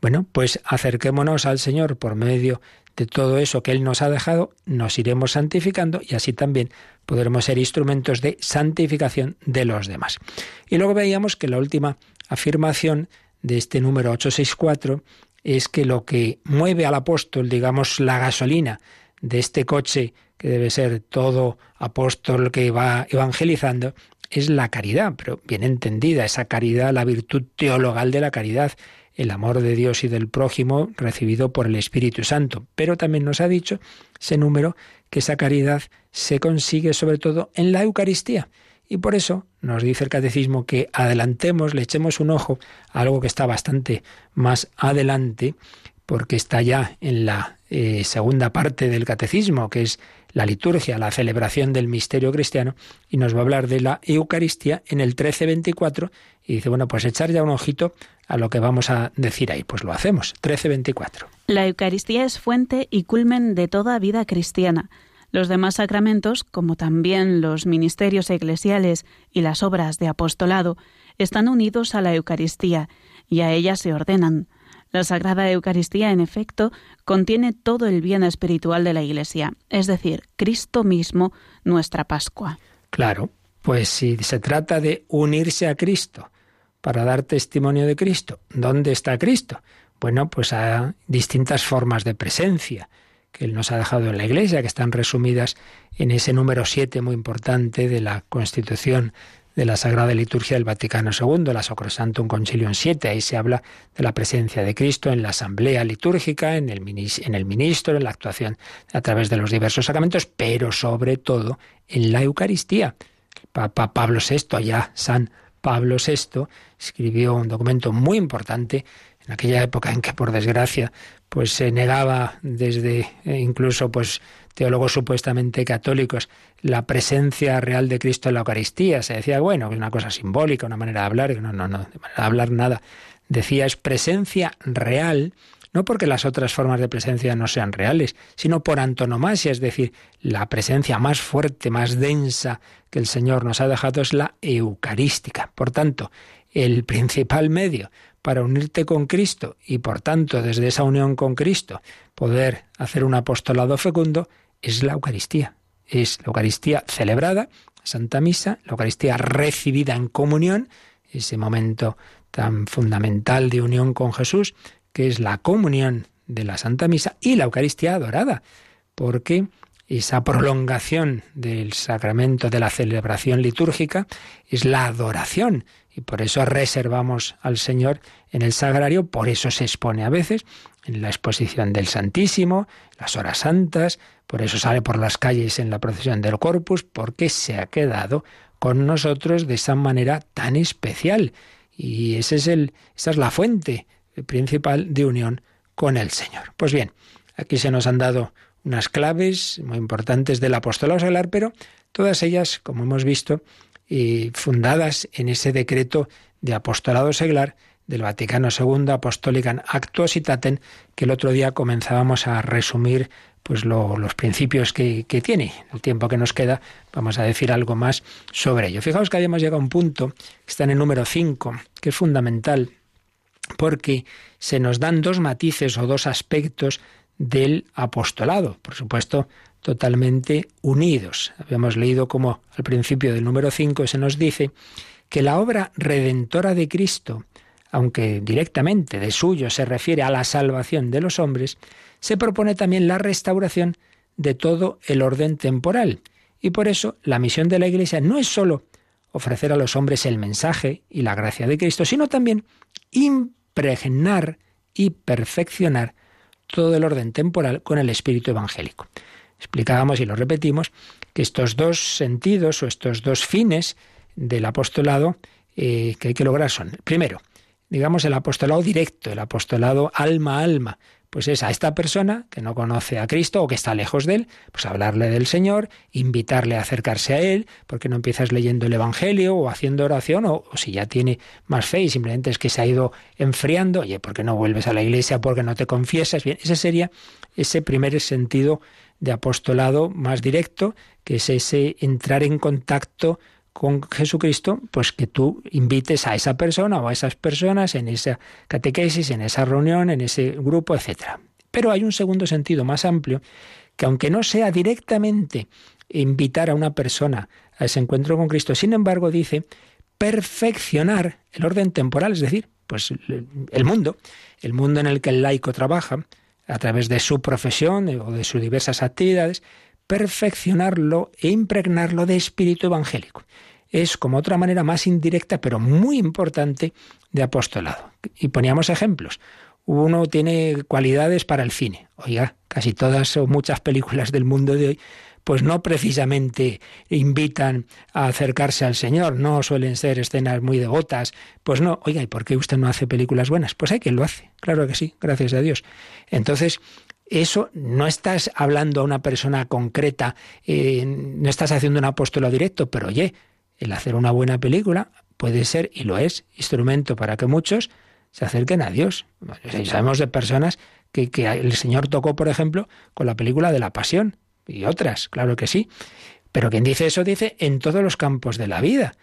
Bueno, pues acerquémonos al Señor por medio de todo eso que Él nos ha dejado, nos iremos santificando y así también podremos ser instrumentos de santificación de los demás. Y luego veíamos que la última afirmación de este número 864 es que lo que mueve al apóstol, digamos, la gasolina de este coche que debe ser todo apóstol que va evangelizando, es la caridad, pero bien entendida, esa caridad, la virtud teologal de la caridad, el amor de Dios y del prójimo recibido por el Espíritu Santo. Pero también nos ha dicho ese número que esa caridad se consigue sobre todo en la Eucaristía. Y por eso nos dice el catecismo que adelantemos, le echemos un ojo a algo que está bastante más adelante, porque está ya en la eh, segunda parte del catecismo, que es la liturgia, la celebración del misterio cristiano, y nos va a hablar de la Eucaristía en el 1324, y dice, bueno, pues echar ya un ojito a lo que vamos a decir ahí. Pues lo hacemos, 1324. La Eucaristía es fuente y culmen de toda vida cristiana los demás sacramentos, como también los ministerios eclesiales y las obras de apostolado, están unidos a la Eucaristía y a ella se ordenan. La Sagrada Eucaristía, en efecto, contiene todo el bien espiritual de la Iglesia, es decir, Cristo mismo, nuestra Pascua. Claro, pues si se trata de unirse a Cristo para dar testimonio de Cristo, ¿dónde está Cristo? Bueno, pues hay distintas formas de presencia que Él nos ha dejado en la Iglesia, que están resumidas en ese número 7 muy importante de la Constitución de la Sagrada Liturgia del Vaticano II, la Sacrosantum Concilium 7. Ahí se habla de la presencia de Cristo en la asamblea litúrgica, en el, en el ministro, en la actuación a través de los diversos sacramentos, pero sobre todo en la Eucaristía. Papa Pablo VI, allá San Pablo VI, escribió un documento muy importante en aquella época en que, por desgracia, pues se negaba desde eh, incluso pues teólogos supuestamente católicos la presencia real de Cristo en la Eucaristía. Se decía, bueno, es una cosa simbólica, una manera de hablar, no, no, no, de de hablar nada. Decía, es presencia real, no porque las otras formas de presencia no sean reales, sino por antonomasia, es decir, la presencia más fuerte, más densa que el Señor nos ha dejado es la eucarística. Por tanto, el principal medio para unirte con Cristo y por tanto desde esa unión con Cristo poder hacer un apostolado fecundo es la Eucaristía. Es la Eucaristía celebrada, Santa Misa, la Eucaristía recibida en comunión, ese momento tan fundamental de unión con Jesús, que es la comunión de la Santa Misa, y la Eucaristía adorada, porque esa prolongación del sacramento de la celebración litúrgica es la adoración por eso reservamos al Señor en el sagrario, por eso se expone a veces en la exposición del Santísimo, las horas santas, por eso sale por las calles en la procesión del Corpus, porque se ha quedado con nosotros de esa manera tan especial. Y ese es el, esa es la fuente principal de unión con el Señor. Pues bien, aquí se nos han dado unas claves muy importantes del apostolado seglar, pero todas ellas, como hemos visto, eh, fundadas en ese decreto de apostolado seglar del Vaticano II, Apostolicam Actuositatem, que el otro día comenzábamos a resumir pues los principios que, tiene. El tiempo que nos queda, vamos a decir algo más sobre ello. Fijaos que habíamos llegado a un punto, está en el número 5, que es fundamental, porque se nos dan dos matices o dos aspectos del apostolado, por supuesto, totalmente unidos. Habíamos leído como al principio del número 5 se nos dice que la obra redentora de Cristo, aunque directamente de suyo se refiere a la salvación de los hombres, se propone también la restauración de todo el orden temporal. Y por eso la misión de la Iglesia no es sólo ofrecer a los hombres el mensaje y la gracia de Cristo, sino también impregnar y perfeccionar todo el orden temporal con el espíritu evangélico. Explicábamos y lo repetimos que estos dos sentidos o estos dos fines del apostolado eh, que hay que lograr son, primero, digamos, el apostolado directo, el apostolado alma a alma, pues es a esta persona que no conoce a Cristo o que está lejos de él, pues hablarle del Señor, invitarle a acercarse a Él, porque no empiezas leyendo el Evangelio o haciendo oración, o, si ya tiene más fe y simplemente es que se ha ido enfriando, oye, ¿por qué no vuelves a la iglesia? porque no te confiesas? Bien, ese sería ese primer sentido de apostolado más directo, que es ese entrar en contacto con Jesucristo, pues que tú invites a esa persona o a esas personas en esa catequesis, en esa reunión, en ese grupo, etc. Pero hay un segundo sentido más amplio, que aunque no sea directamente invitar a una persona a ese encuentro con Cristo, sin embargo dice perfeccionar el orden temporal, es decir, pues el mundo, el mundo en el que el laico trabaja, a través de su profesión o de sus diversas actividades, perfeccionarlo e impregnarlo de espíritu evangélico. Es como otra manera más indirecta, pero muy importante, de apostolado. Y poníamos ejemplos. Uno tiene cualidades para el cine. Oiga, casi todas o muchas películas del mundo de hoy pues no precisamente invitan a acercarse al Señor, no suelen ser escenas muy devotas, pues no, oiga, ¿y por qué usted no hace películas buenas? Pues hay quien lo hace, claro que sí, gracias a Dios. Entonces, eso no estás hablando a una persona concreta, eh, no estás haciendo un apóstolo directo, pero oye, el hacer una buena película puede ser, y lo es, instrumento para que muchos se acerquen a Dios. Sabemos de personas que, que el Señor tocó, por ejemplo, con la película de la Pasión, y otras, claro que sí. Pero quien dice eso dice en todos los campos de la vida.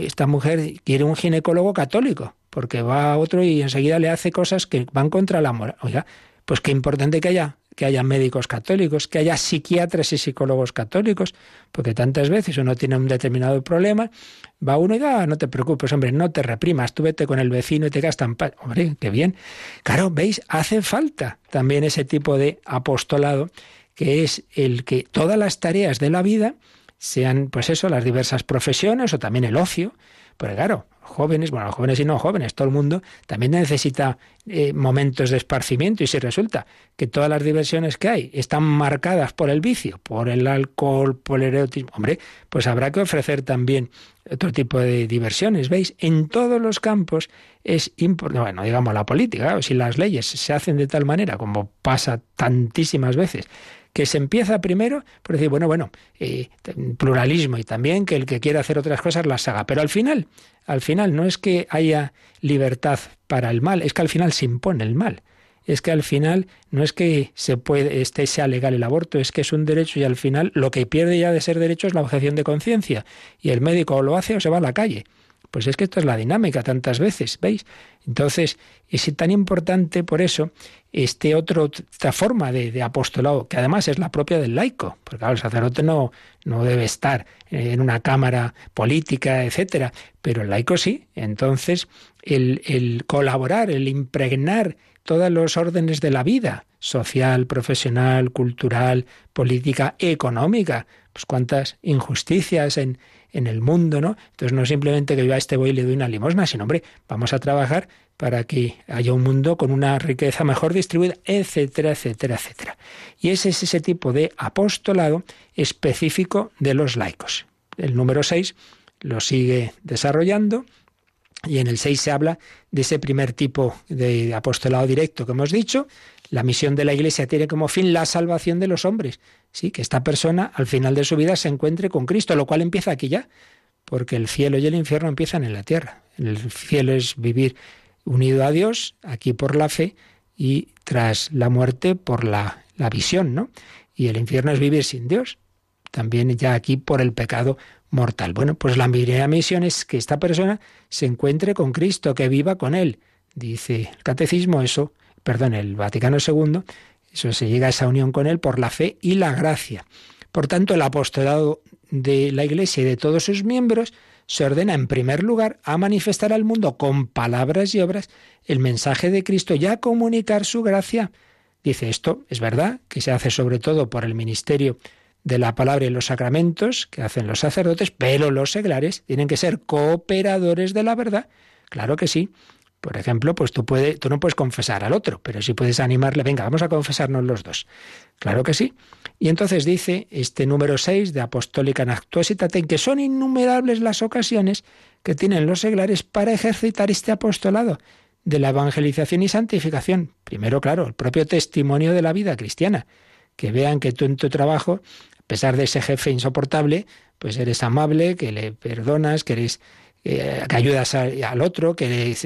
Esta mujer quiere un ginecólogo católico, porque va a otro y enseguida le hace cosas que van contra la moral. Oiga, pues qué importante que haya, que haya médicos católicos, que haya psiquiatras y psicólogos católicos, porque tantas veces uno tiene un determinado problema, va uno y da, ah, no te preocupes, hombre, no te reprimas, tú vete con el vecino y te gastan paz. Hombre, qué bien. Claro, veis, hace falta también ese tipo de apostolado, que es el que todas las tareas de la vida sean, pues eso, las diversas profesiones o también el ocio, pero claro, jóvenes, bueno, jóvenes y no jóvenes, todo el mundo también necesita eh, momentos de esparcimiento y si resulta que todas las diversiones que hay están marcadas por el vicio, por el alcohol, por el erotismo, hombre, pues habrá que ofrecer también otro tipo de diversiones, ¿veis? En todos los campos es importante, bueno, digamos la política, o si las leyes se hacen de tal manera como pasa tantísimas veces, que se empieza primero por decir, bueno, bueno, eh, pluralismo y también que el que quiera hacer otras cosas las haga. Pero al final, al final no es que haya libertad para el mal, es que al final se impone el mal. Es que al final no es que se puede, este sea legal el aborto, es que es un derecho y al final lo que pierde ya de ser derecho es la objeción de conciencia. Y el médico lo hace o se va a la calle Pues es que esto es la dinámica tantas veces, ¿veis? Entonces, es tan importante por eso este otro, forma de, apostolado, que además es la propia del laico, porque claro, el sacerdote no, no debe estar en una cámara política, etcétera, pero el laico sí. Entonces, el, el colaborar, el impregnar todos los órdenes de la vida, social, profesional, cultural, política, económica, pues cuántas injusticias en, en el mundo, ¿no? Entonces no simplemente que yo a este voy y le doy una limosna, sino, hombre, vamos a trabajar para que haya un mundo con una riqueza mejor distribuida, etcétera, etcétera, etcétera. Y ese es ese tipo de apostolado específico de los laicos. El número 6 lo sigue desarrollando y en el 6 se habla de ese primer tipo de apostolado directo que hemos dicho. La misión de la Iglesia tiene como fin la salvación de los hombres. Sí, que esta persona al final de su vida se encuentre con Cristo, lo cual empieza aquí ya, porque el cielo y el infierno empiezan en la tierra. El cielo es vivir unido a Dios, aquí por la fe, y tras la muerte por la, la visión, ¿no? Y el infierno es vivir sin Dios, también ya aquí por el pecado mortal. Bueno, pues la primera misión es que esta persona se encuentre con Cristo, que viva con Él. Dice el catecismo eso, perdón, el Vaticano II, eso se llega a esa unión con Él por la fe y la gracia. Por tanto, el apostolado de la Iglesia y de todos sus miembros se ordena en primer lugar a manifestar al mundo con palabras y obras el mensaje de Cristo y a comunicar su gracia. Dice esto, es verdad, que se hace sobre todo por el ministerio de la palabra y los sacramentos que hacen los sacerdotes, pero los seglares tienen que ser cooperadores de la verdad. Claro que sí. Por ejemplo, pues tú, tú no puedes confesar al otro, pero sí puedes animarle, venga, vamos a confesarnos los dos. Claro que sí. Y entonces dice este número 6 de Apostólica Nactuositate que son innumerables las ocasiones que tienen los seglares para ejercitar este apostolado de la evangelización y santificación. Primero, claro, el propio testimonio de la vida cristiana, que vean que tú en tu trabajo, a pesar de ese jefe insoportable, pues eres amable, que le perdonas, que eres eh, que ayudas al otro, que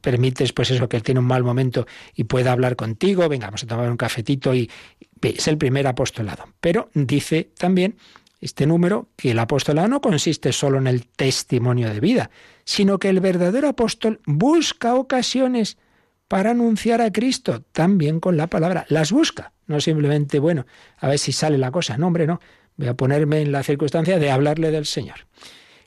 permites pues eso, que él tiene un mal momento y pueda hablar contigo, venga, vamos a tomar un cafetito y es el primer apostolado. Pero dice también este número que el apostolado no consiste solo en el testimonio de vida, sino que el verdadero apóstol busca ocasiones para anunciar a Cristo, también con la palabra. Las busca, no simplemente, bueno, a ver si sale la cosa. No, hombre, no. Voy a ponerme en la circunstancia de hablarle del Señor.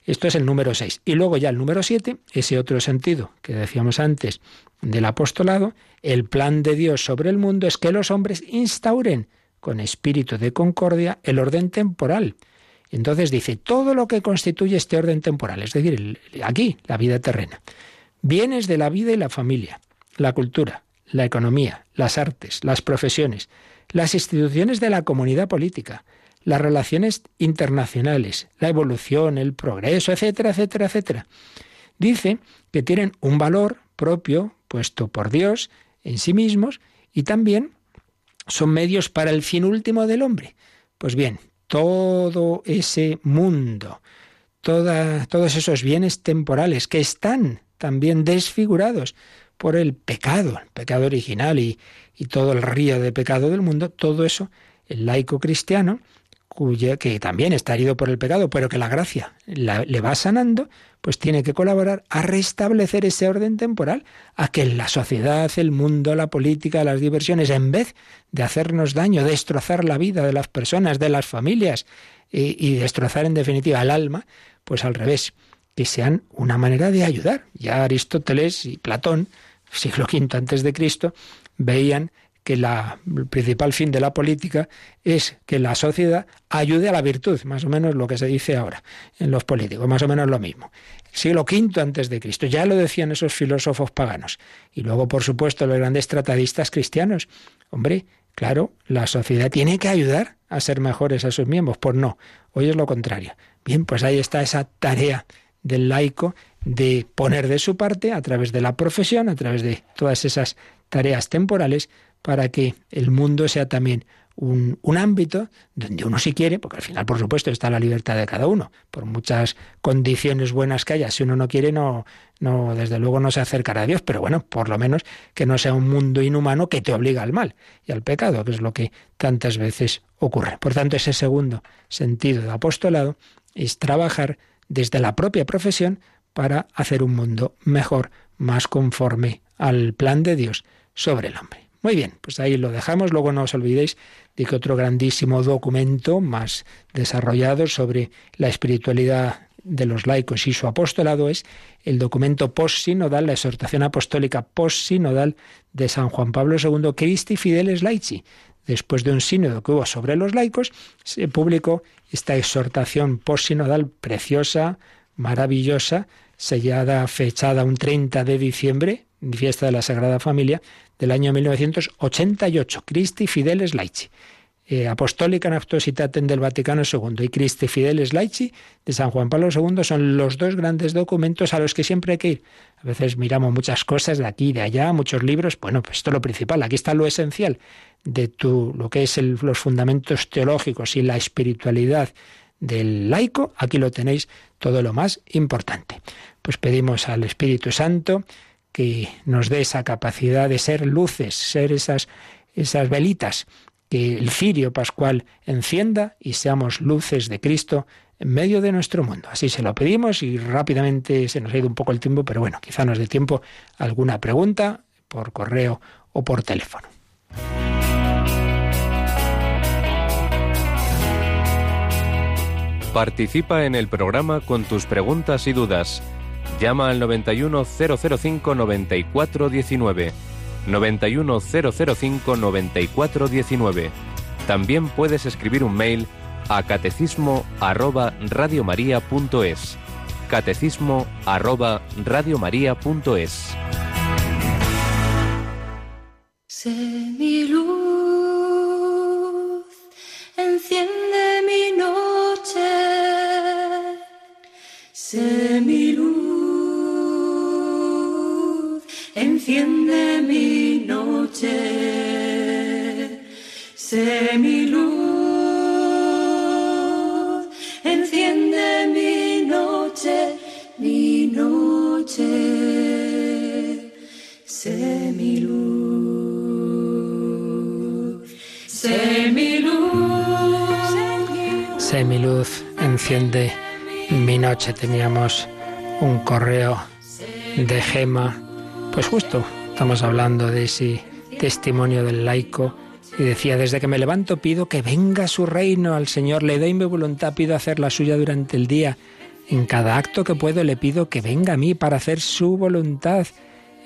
Esto es el número 6. Y luego ya el número 7, ese otro sentido que decíamos antes del apostolado, el plan de Dios sobre el mundo es que los hombres instauren con espíritu de concordia el orden temporal. Entonces dice, todo lo que constituye este orden temporal, es decir, aquí, la vida terrena, bienes de la vida y la familia, la cultura, la economía, las artes, las profesiones, las instituciones de la comunidad política, las relaciones internacionales, la evolución, el progreso, etcétera, etcétera, etcétera. Dice que tienen un valor propio puesto por Dios en sí mismos y también son medios para el fin último del hombre. Pues bien, todo ese mundo, todos esos bienes temporales que están también desfigurados por el pecado, el pecado original y, y todo el río de pecado del mundo, todo eso, el laico cristiano que también está herido por el pecado, pero que la gracia le va sanando, pues tiene que colaborar a restablecer ese orden temporal, a que la sociedad, el mundo, la política, las diversiones, en vez de hacernos daño, destrozar la vida de las personas, de las familias y, y destrozar en definitiva el alma, pues al revés, que sean una manera de ayudar. Ya Aristóteles y Platón, siglo V antes de Cristo, veían que la, el principal fin de la política es que la sociedad ayude a la virtud, más o menos lo que se dice ahora en los políticos, más o menos lo mismo. siglo V antes de Cristo, ya lo decían esos filósofos paganos. Y luego, por supuesto, los grandes tratadistas cristianos. Hombre, claro, la sociedad tiene que ayudar a ser mejores a sus miembros. Pues no, hoy es lo contrario. Bien, pues ahí está esa tarea del laico de poner de su parte a través de la profesión, a través de todas esas tareas temporales, para que el mundo sea también un, ámbito donde uno si quiere, porque al final, por supuesto, está la libertad de cada uno, por muchas condiciones buenas que haya, si uno no quiere, no, no, desde luego no se acercará a Dios, pero bueno, por lo menos que no sea un mundo inhumano que te obliga al mal y al pecado, que es lo que tantas veces ocurre. Por tanto, ese segundo sentido de apostolado es trabajar desde la propia profesión para hacer un mundo mejor, más conforme al plan de Dios sobre el hombre. Muy bien, pues ahí lo dejamos. Luego no os olvidéis de que otro grandísimo documento más desarrollado sobre la espiritualidad de los laicos y su apostolado es el documento post-sinodal, la exhortación apostólica post-sinodal de San Juan Pablo II, Christi Fideles Laici. Después de un sínodo que hubo sobre los laicos, se publicó esta exhortación post-sinodal preciosa, maravillosa, sellada, fechada un 30 de diciembre, fiesta de la Sagrada Familia, del año 1988, Christi Fideles Laici. Eh, Apostólica Nactuositatem del Vaticano II y Christi Fideles Laici de San Juan Pablo II son los dos grandes documentos a los que siempre hay que ir. A veces miramos muchas cosas de aquí y de allá, muchos libros. Bueno, pues esto es lo principal. Aquí está lo esencial de lo que es los fundamentos teológicos y la espiritualidad del laico. Aquí lo tenéis todo lo más importante. Pues pedimos al Espíritu Santo que nos dé esa capacidad de ser luces, ser esas, esas velitas que el cirio pascual encienda y seamos luces de Cristo en medio de nuestro mundo. Así se lo pedimos y rápidamente se nos ha ido un poco el tiempo, pero bueno, quizá nos dé tiempo alguna pregunta por correo o por teléfono. Participa en el programa con tus preguntas y dudas Llama al 91005 9419. 91005 9419. También puedes escribir un mail a catecismo arroba radiomaria.es. Catecismo arroba radiomaria.es. Sé mi luz, enciende mi noche. Sé mi enciende mi noche, sé mi luz, enciende mi noche, mi noche, sé mi luz, sé mi luz, sé mi luz, enciende mi noche. Teníamos un correo de Gema pues justo, estamos hablando de ese testimonio del laico y decía, desde que me levanto pido que venga su reino, al Señor le doy mi voluntad, pido hacer la suya durante el día. En cada acto que puedo le pido que venga a mí para hacer su voluntad.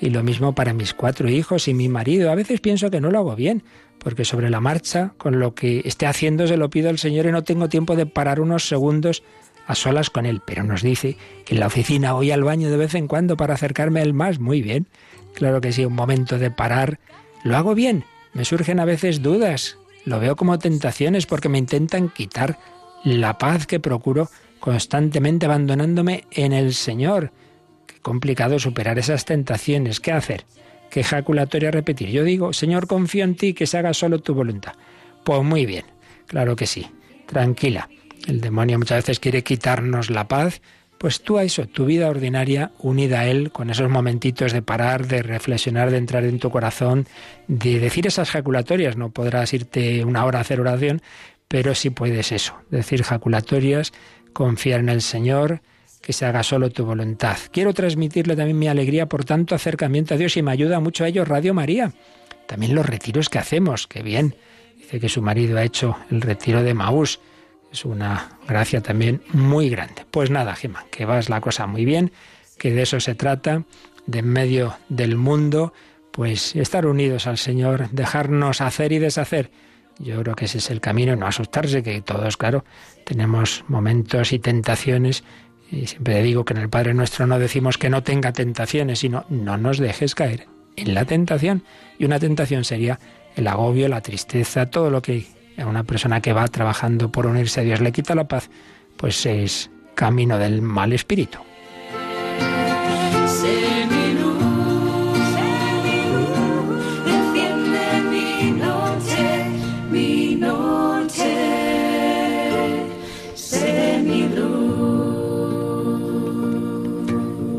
Y lo mismo para mis cuatro hijos y mi marido. A veces pienso que no lo hago bien, porque sobre la marcha, con lo que esté haciendo, se lo pido al Señor y no tengo tiempo de parar unos segundos a solas con él, pero nos dice que en la oficina voy al baño de vez en cuando para acercarme a él más. Muy bien, claro que sí, un momento de parar. Lo hago bien, me surgen a veces dudas, lo veo como tentaciones porque me intentan quitar la paz que procuro constantemente abandonándome en el Señor. Qué complicado superar esas tentaciones. ¿Qué hacer? ¿Qué ejaculatoria repetir? Yo digo, Señor, confío en ti, que se haga solo tu voluntad. Pues muy bien, claro que sí. Tranquila. El demonio muchas veces quiere quitarnos la paz, pues tú a eso, tu vida ordinaria unida a Él, con esos momentitos de parar, de reflexionar, de entrar en tu corazón, de decir esas jaculatorias. No podrás irte una hora a hacer oración, pero sí puedes eso, decir jaculatorias, confiar en el Señor, que se haga solo tu voluntad. Quiero transmitirle también mi alegría por tanto acercamiento a Dios y me ayuda mucho a ello Radio María. También los retiros que hacemos, qué bien. Dice que su marido ha hecho el retiro de Maús es una gracia también muy grande. Pues nada, Gemma, que vas la cosa muy bien, que de eso se trata, de en medio del mundo, pues estar unidos al Señor, dejarnos hacer y deshacer. Yo creo que ese es el camino, no asustarse, que todos, claro, tenemos momentos y tentaciones. Y siempre digo que en el Padre Nuestro no decimos que no tenga tentaciones, sino no nos dejes caer en la tentación. Y una tentación sería el agobio, la tristeza, todo lo que a una persona que va trabajando por unirse a Dios le quita la paz, pues es camino del mal espíritu.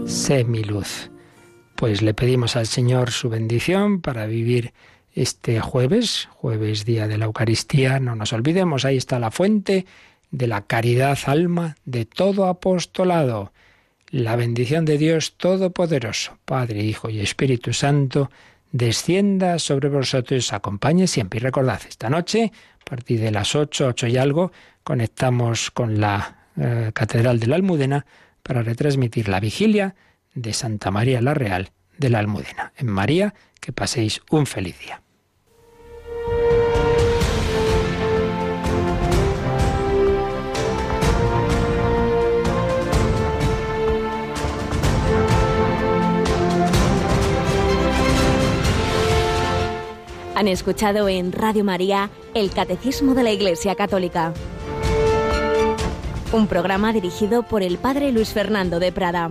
Sé mi luz. Pues le pedimos al Señor su bendición para vivir este jueves, jueves día de la Eucaristía, no nos olvidemos, ahí está la fuente de la caridad alma de todo apostolado. la bendición de Dios Todopoderoso, Padre, Hijo y Espíritu Santo, descienda sobre vosotros acompañe siempre. Y recordad, esta noche, a partir de las ocho, ocho y algo, conectamos con la eh, Catedral de la Almudena para retransmitir la vigilia de Santa María la Real de la Almudena. En María, que paséis un feliz día. Han escuchado en Radio María el Catecismo de la Iglesia Católica, un programa dirigido por el Padre Luis Fernando de Prada.